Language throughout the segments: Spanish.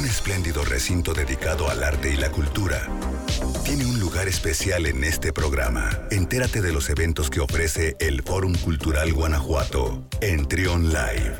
un espléndido recinto dedicado al arte y la cultura, tiene un lugar especial en este programa. Entérate de los eventos que ofrece el Fórum Cultural Guanajuato en Trion Live.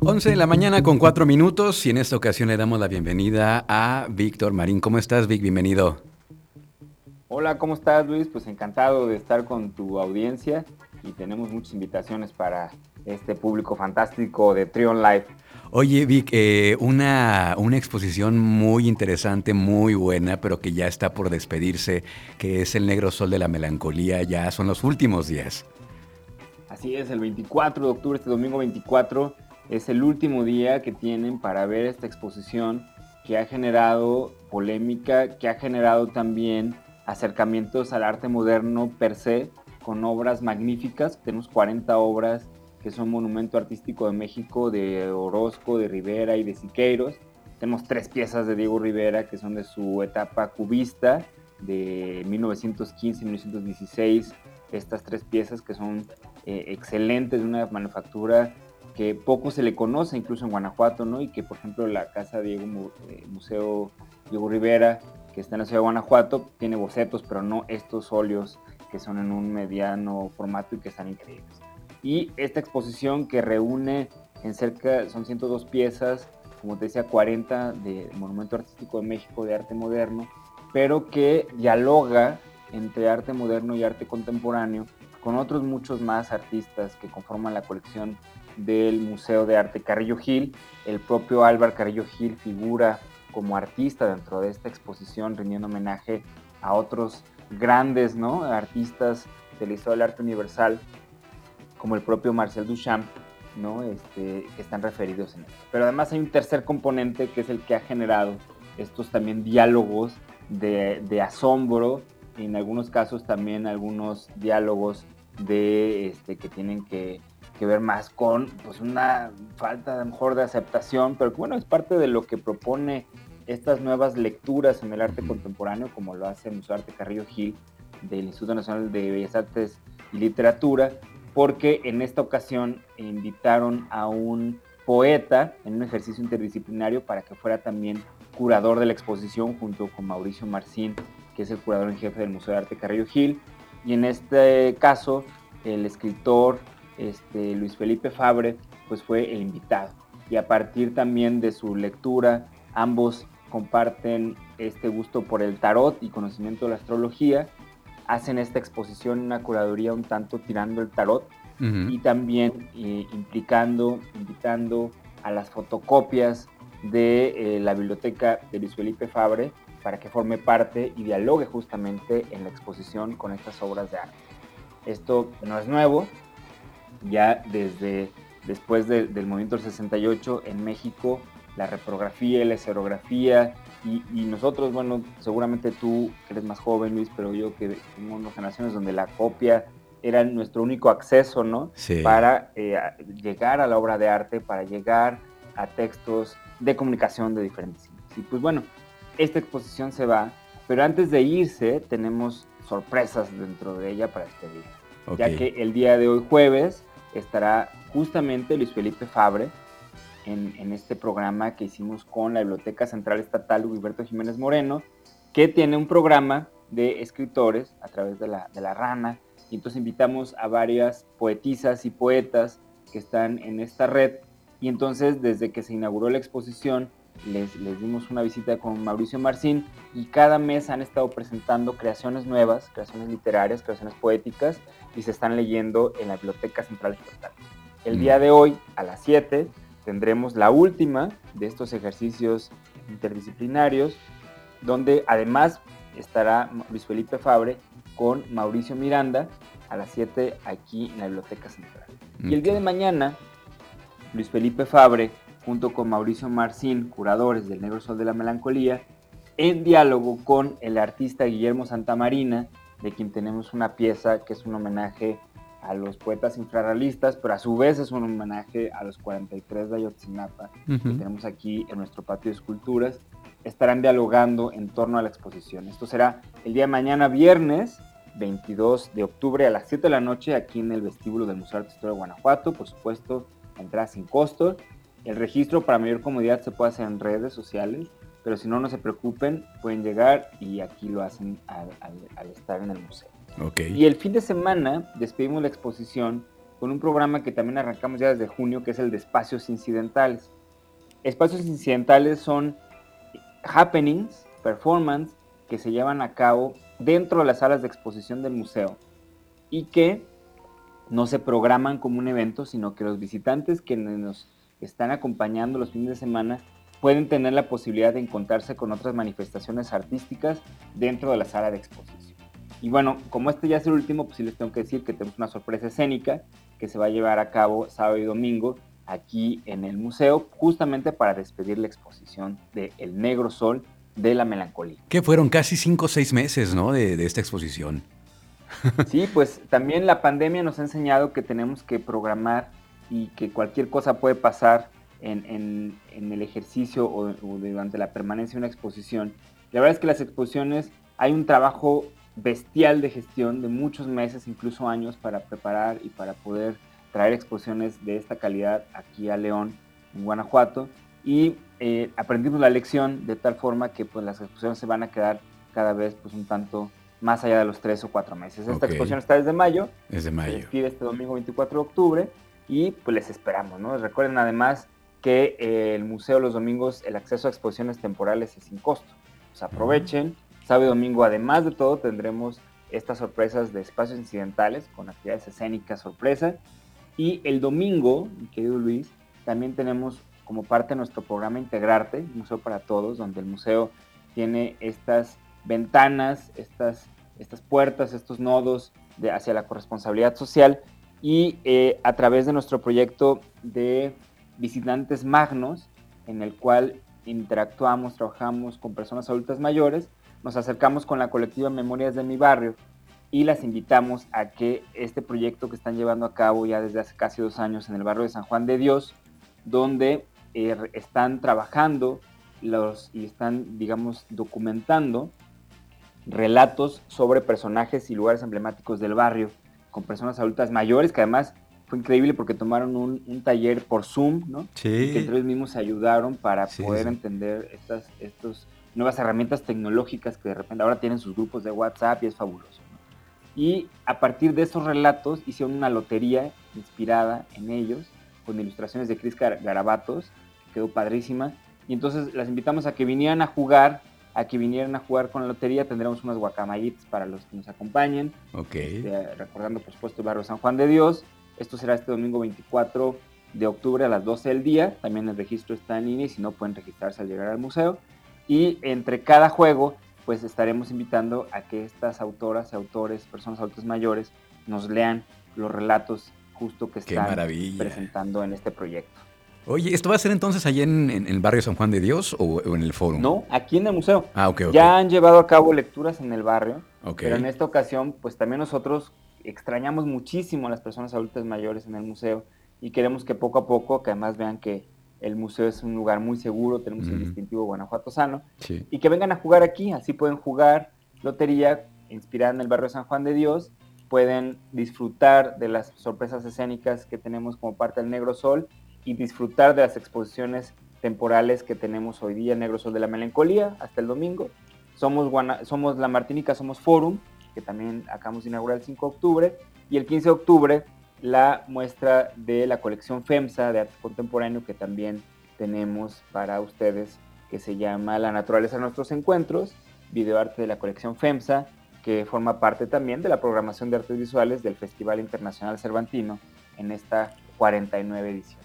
11 de la mañana con 4 minutos y en esta ocasión le damos la bienvenida a Víctor Marín. ¿Cómo estás, Vic? Bienvenido. Hola, ¿cómo estás, Luis? Pues encantado de estar con tu audiencia y tenemos muchas invitaciones para este público fantástico de Trion Live. Oye, Vic, eh, una, una exposición muy interesante, muy buena, pero que ya está por despedirse, que es El Negro Sol de la Melancolía, ya son los últimos días. Así es, el 24 de octubre, este domingo 24, es el último día que tienen para ver esta exposición que ha generado polémica, que ha generado también acercamientos al arte moderno per se, con obras magníficas. Tenemos 40 obras que son Monumento Artístico de México, de Orozco, de Rivera y de Siqueiros. Tenemos tres piezas de Diego Rivera que son de su etapa cubista, de 1915-1916. Estas tres piezas que son eh, excelentes, de una manufactura que poco se le conoce incluso en Guanajuato, ¿no? Y que, por ejemplo, la Casa Diego, eh, Museo Diego Rivera, que está en la ciudad de Guanajuato, tiene bocetos, pero no estos óleos que son en un mediano formato y que están increíbles. Y esta exposición que reúne en cerca, son 102 piezas, como te decía, 40 de Monumento Artístico de México de arte moderno, pero que dialoga entre arte moderno y arte contemporáneo con otros muchos más artistas que conforman la colección del Museo de Arte Carrillo Gil. El propio Álvaro Carrillo Gil figura como artista dentro de esta exposición, rindiendo homenaje a otros grandes ¿no? artistas de la historia del arte universal, como el propio Marcel Duchamp, ¿no? Este, que están referidos en esto. Pero además hay un tercer componente que es el que ha generado estos también diálogos de, asombro, en algunos casos también algunos diálogos de, este, que tienen que ver más con pues una falta a mejor de aceptación, pero bueno, es parte de lo que propone estas nuevas lecturas en el arte contemporáneo, como lo hace Museo Arte Carrillo Gil del Instituto Nacional de Bellas Artes y Literatura, porque en esta ocasión invitaron a un poeta en un ejercicio interdisciplinario para que fuera también curador de la exposición junto con Mauricio Marcín, que es el curador en jefe del Museo de Arte Carrillo Gil. Y en este caso, el escritor este, Luis Felipe Fabre, pues fue el invitado. Y a partir también de su lectura, ambos comparten este gusto por el tarot y conocimiento de la astrología, hacen esta exposición, una curaduría un tanto tirando el tarot y también eh, implicando, invitando a las fotocopias de eh, la biblioteca de Luis Felipe Fabre para que forme parte y dialogue justamente en la exposición con estas obras de arte. Esto no es nuevo, ya desde después del movimiento del 68 en México, la reprografía y la esferografía, y, nosotros, bueno, seguramente tú que eres más joven, Luis, pero yo que tengo unas generaciones donde la copia era nuestro único acceso, ¿no? Para eh, llegar a la obra de arte, para llegar a textos de comunicación de diferentes Y pues bueno, esta exposición se va, pero antes de irse tenemos sorpresas dentro de ella para este día. Ya que el día de hoy jueves estará justamente Luis Felipe Fabre en, este programa que hicimos con la Biblioteca Central Estatal Huberto Jiménez Moreno, que tiene un programa de escritores a través de la, de la rana. Y entonces invitamos a varias poetisas y poetas que están en esta red. Y entonces desde que se inauguró la exposición, les, les, dimos una visita con Mauricio Marcín y cada mes han estado presentando creaciones nuevas, creaciones literarias, creaciones poéticas y se están leyendo en la Biblioteca Central Estatal. El día de hoy, a las 7, tendremos la última de estos ejercicios interdisciplinarios, donde además estará Luis Felipe Fabre con Mauricio Miranda a las 7 aquí en la Biblioteca Central. Y el día de mañana, Luis Felipe Fabre, junto con Mauricio Marcín, curadores del Negro Sol de la Melancolía, en diálogo con el artista Guillermo Santamarina, de quien tenemos una pieza que es un homenaje a los poetas infrarrealistas, pero a su vez es un homenaje a los 43 de Ayotzinapa que tenemos aquí en nuestro patio de esculturas. Estarán dialogando en torno a la exposición. Esto será el día de mañana, viernes 22 de octubre a las 7 de la noche, aquí en el vestíbulo del Museo de Arte Historia de Guanajuato. Por supuesto, entrada sin costo. El registro para mayor comodidad se puede hacer en redes sociales, pero si no, no se preocupen, pueden llegar y aquí lo hacen al, estar en el museo. Y el fin de semana despedimos la exposición con un programa que también arrancamos ya desde junio, que es el de espacios incidentales. Espacios incidentales son happenings, performance, que se llevan a cabo dentro de las salas de exposición del museo y que no se programan como un evento, sino que los visitantes que nos están acompañando los fines de semana pueden tener la posibilidad de encontrarse con otras manifestaciones artísticas dentro de la sala de exposición. Y bueno, como este ya es el último, pues sí les tengo que decir que tenemos una sorpresa escénica que se va a llevar a cabo sábado y domingo aquí en el museo, justamente para despedir la exposición de El Negro Sol de la Melancolía. Que fueron casi cinco o seis meses, ¿no? De, de esta exposición. Sí, pues también la pandemia nos ha enseñado que tenemos que programar y que cualquier cosa puede pasar en, el ejercicio o, durante la permanencia de una exposición. La verdad es que las exposiciones hay un trabajo bestial de gestión de muchos meses, incluso años, para preparar y para poder traer exposiciones de esta calidad aquí a León, en Guanajuato. Y eh, aprendimos la lección de tal forma que pues, las exposiciones se van a quedar cada vez pues, un tanto más allá de los tres o cuatro meses. Esta exposición está desde mayo. Desde mayo. Se este domingo 24 de octubre y pues les esperamos, ¿no? Recuerden además que eh, el museo los domingos, el acceso a exposiciones temporales es sin costo. Pues aprovechen. Sábado y domingo, además de todo, tendremos estas sorpresas de espacios incidentales con actividades escénicas sorpresa. Y el domingo, mi querido Luis, también tenemos como parte de nuestro programa Integrarte, Museo para Todos, donde el museo tiene estas ventanas, estas, estas puertas, estos nodos de, hacia la corresponsabilidad social y eh, a través de nuestro proyecto de visitantes magnos, en el cual interactuamos, trabajamos con personas adultas mayores, nos acercamos con la colectiva Memorias de mi barrio y las invitamos a que este proyecto que están llevando a cabo ya desde hace casi dos años en el barrio de San Juan de Dios, donde eh, están trabajando los, y están, digamos, documentando relatos sobre personajes y lugares emblemáticos del barrio con personas adultas mayores, que además fue increíble porque tomaron un, taller por Zoom, ¿no? Sí. que entre ellos mismos se ayudaron para poder entender estas estos nuevas herramientas tecnológicas que de repente ahora tienen sus grupos de WhatsApp y es fabuloso. Y a partir de esos relatos hicieron una lotería inspirada en ellos, con ilustraciones de Chris Garabatos, que quedó padrísima. Y entonces las invitamos a que vinieran a jugar a que vinieran a jugar con la lotería. Tendremos unas guacamayitas para los que nos acompañen. Ok. Eh, recordando, por supuesto, el barrio San Juan de Dios. Esto será este domingo 24 de octubre a las 12 del día. También el registro está en línea y si no pueden registrarse al llegar al museo. Y entre cada juego, pues estaremos invitando a que estas autoras y autores, personas adultas mayores, nos lean los relatos justo que están presentando en este proyecto. Oye, ¿esto va a ser entonces allí en, el barrio San Juan de Dios o, en el foro? No, aquí en el museo. Ah, ok, ok. Ya han llevado a cabo lecturas en el barrio, Ok. pero en esta ocasión, pues también nosotros extrañamos muchísimo a las personas adultas mayores en el museo y queremos que poco a poco, que además vean que el museo es un lugar muy seguro, tenemos el distintivo Guanajuato Sano, sí. y que vengan a jugar aquí, así pueden jugar lotería inspirada en el barrio San Juan de Dios, pueden disfrutar de las sorpresas escénicas que tenemos como parte del Negro Sol y disfrutar de las exposiciones temporales que tenemos hoy día, Negro Sol de la Melancolía, hasta el domingo. Somos, somos La Martinica, somos Forum, que también acabamos de inaugurar el 5 de octubre, y el 15 de octubre la muestra de la colección FEMSA de arte contemporáneo que también tenemos para ustedes, que se llama La naturaleza de nuestros encuentros, videoarte de la colección FEMSA, que forma parte también de la programación de artes visuales del Festival Internacional Cervantino en esta 49 edición.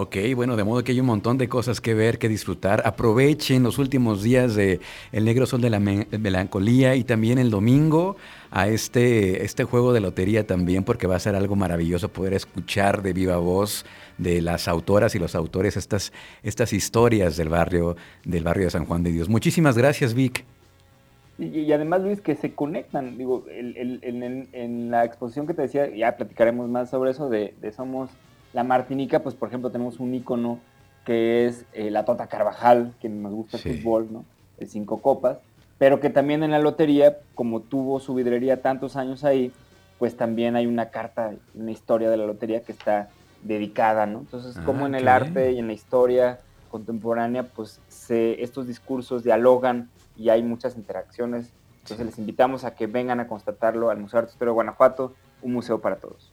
Ok, bueno, de modo que hay un montón de cosas que ver, que disfrutar. Aprovechen los últimos días de El Negro Sol de la Melancolía y también el domingo a este, este juego de lotería también, porque va a ser algo maravilloso poder escuchar de viva voz de las autoras y los autores estas, estas historias del barrio, del barrio de San Juan de Dios. Muchísimas gracias, Vic. Y, además, Luis, que se conectan. Digo, en la exposición que te decía, ya platicaremos más sobre eso, de Somos la Martinica, pues por ejemplo tenemos un icono que es eh, la Tota Carvajal, que nos gusta el fútbol, ¿no? El Cinco Copas, pero que también en la lotería, como tuvo su vidrería tantos años ahí, pues también hay una carta, una historia de la lotería que está dedicada, ¿no? Entonces, como en el arte y en la historia contemporánea, pues se, estos discursos dialogan y hay muchas interacciones. Entonces les invitamos a que vengan a constatarlo al Museo de Arte Historia de Guanajuato, un museo para todos.